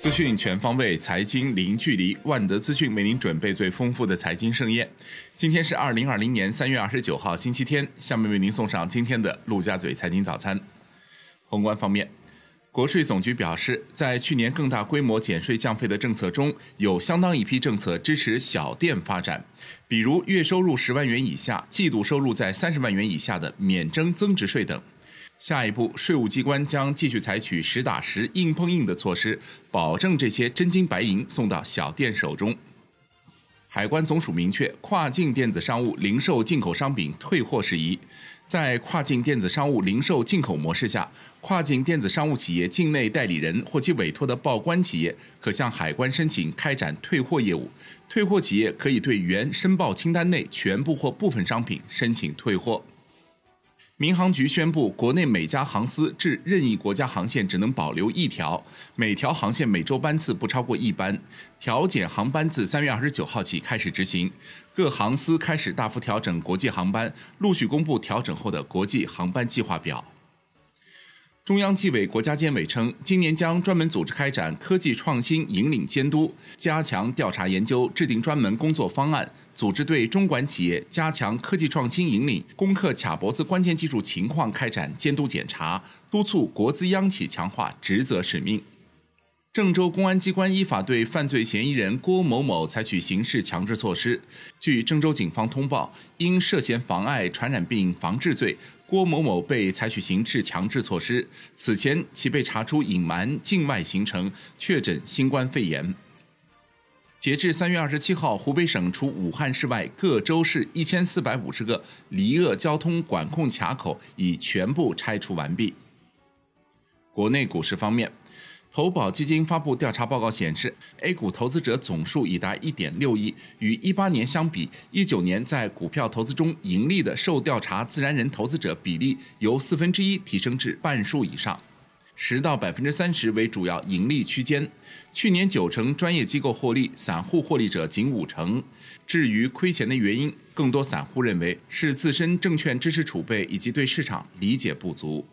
资讯全方位，财经零距离。万德资讯为您准备最丰富的财经盛宴。今天是二零二零年三月二十九号，星期天。下面为您送上今天的陆家嘴财经早餐。宏观方面，国税总局表示，在去年更大规模减税降费的政策中，有相当一批政策支持小店发展，比如月收入十万元以下、季度收入在三十万元以下的免征增值税等。下一步，税务机关将继续采取实打实、硬碰硬的措施，保证这些真金白银送到小店手中。海关总署明确，跨境电子商务零售进口商品退货事宜。在跨境电子商务零售进口模式下，跨境电子商务企业境内代理人或其委托的报关企业可向海关申请开展退货业务。退货企业可以对原申报清单内全部或部分商品申请退货。民航局宣布，国内每家航司至任意国家航线只能保留一条，每条航线每周班次不超过一班。调减航班自三月二十九号起开始执行，各航司开始大幅调整国际航班，陆续公布调整后的国际航班计划表。中央纪委国家监委称，今年将专门组织开展科技创新引领监督，加强调查研究，制定专门工作方案。组织对中管企业加强科技创新引领、攻克卡脖子关键技术情况开展监督检查，督促国资央企强化职责使命。郑州公安机关依法对犯罪嫌疑人郭某某采取刑事强制措施。据郑州警方通报，因涉嫌妨碍传染病防治罪，郭某某被采取刑事强制措施。此前，其被查出隐瞒境外行程，确诊新冠肺炎。截至三月二十七号，湖北省除武汉市外各州市一千四百五十个离鄂交通管控卡口已全部拆除完毕。国内股市方面，投保基金发布调查报告显示，A 股投资者总数已达一点六亿，与一八年相比，一九年在股票投资中盈利的受调查自然人投资者比例由四分之一提升至半数以上。十到百分之三十为主要盈利区间，去年九成专业机构获利，散户获利者仅五成。至于亏钱的原因，更多散户认为是自身证券知识储备以及对市场理解不足。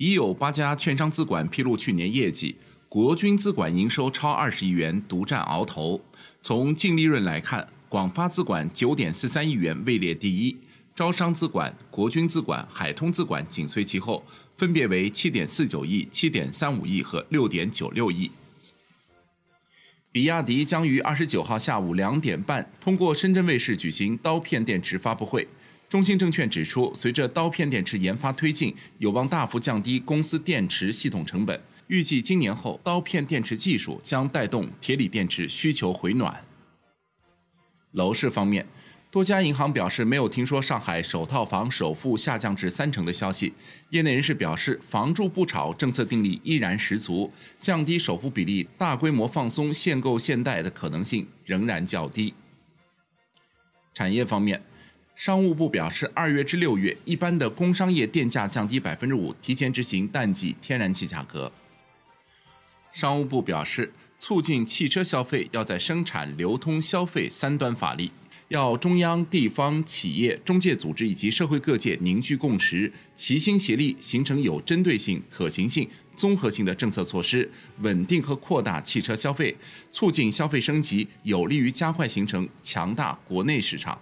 已有八家券商资管披露去年业绩，国军资管营收超二十亿元，独占鳌头。从净利润来看，广发资管九点四三亿元位列第一。招商资管、国军资管、海通资管紧随其后，分别为七点四九亿、七点三五亿和六点九六亿。比亚迪将于二十九号下午两点半通过深圳卫视举行刀片电池发布会。中信证券指出，随着刀片电池研发推进，有望大幅降低公司电池系统成本。预计今年后，刀片电池技术将带动铁锂电池需求回暖。楼市方面。多家银行表示没有听说上海首套房首付下降至三成的消息。业内人士表示，房住不炒政策定力依然十足，降低首付比例、大规模放松限购限贷的可能性仍然较低。产业方面，商务部表示，二月至六月，一般的工商业电价降低百分之五，提前执行淡季天然气价格。商务部表示，促进汽车消费要在生产、流通、消费三端发力。要中央、地方、企业、中介组织以及社会各界凝聚共识，齐心协力，形成有针对性、可行性、综合性的政策措施，稳定和扩大汽车消费，促进消费升级，有利于加快形成强大国内市场。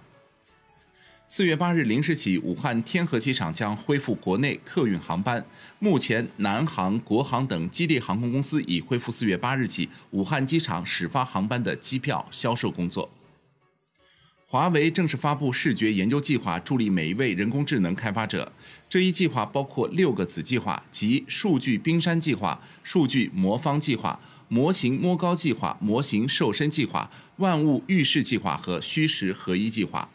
四月八日零时起，武汉天河机场将恢复国内客运航班。目前，南航、国航等基地航空公司已恢复四月八日起武汉机场始发航班的机票销售工作。华为正式发布视觉研究计划，助力每一位人工智能开发者。这一计划包括六个子计划，即数据冰山计划、数据魔方计划、模型摸高计划、模型瘦身计划、万物预示计划和虚实合一计划。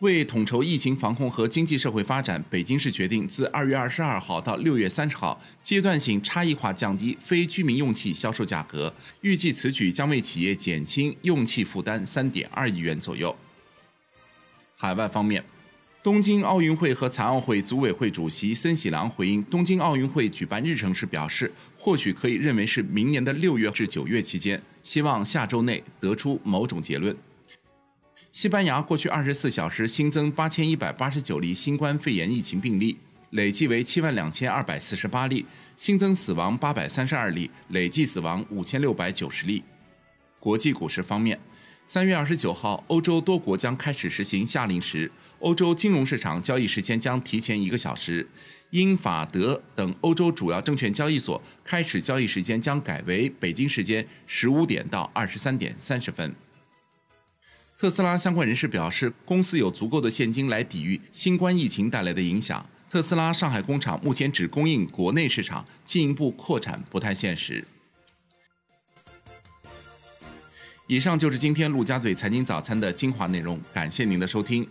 为统筹疫情防控和经济社会发展，北京市决定自二月二十二号到六月三十号，阶段性差异化降低非居民用气销售价格。预计此举将为企业减轻用气负担三点二亿元左右。海外方面，东京奥运会和残奥会组委会主席森喜朗回应东京奥运会举办日程时表示，或许可以认为是明年的六月至九月期间，希望下周内得出某种结论。西班牙过去二十四小时新增八千一百八十九例新冠肺炎疫情病例，累计为七万两千二百四十八例，新增死亡八百三十二例，累计死亡五千六百九十例。国际股市方面，三月二十九号，欧洲多国将开始实行夏令时，欧洲金融市场交易时间将提前一个小时。英法德等欧洲主要证券交易所开始交易时间将改为北京时间十五点到二十三点三十分。特斯拉相关人士表示，公司有足够的现金来抵御新冠疫情带来的影响。特斯拉上海工厂目前只供应国内市场，进一步扩产不太现实。以上就是今天陆家嘴财经早餐的精华内容，感谢您的收听。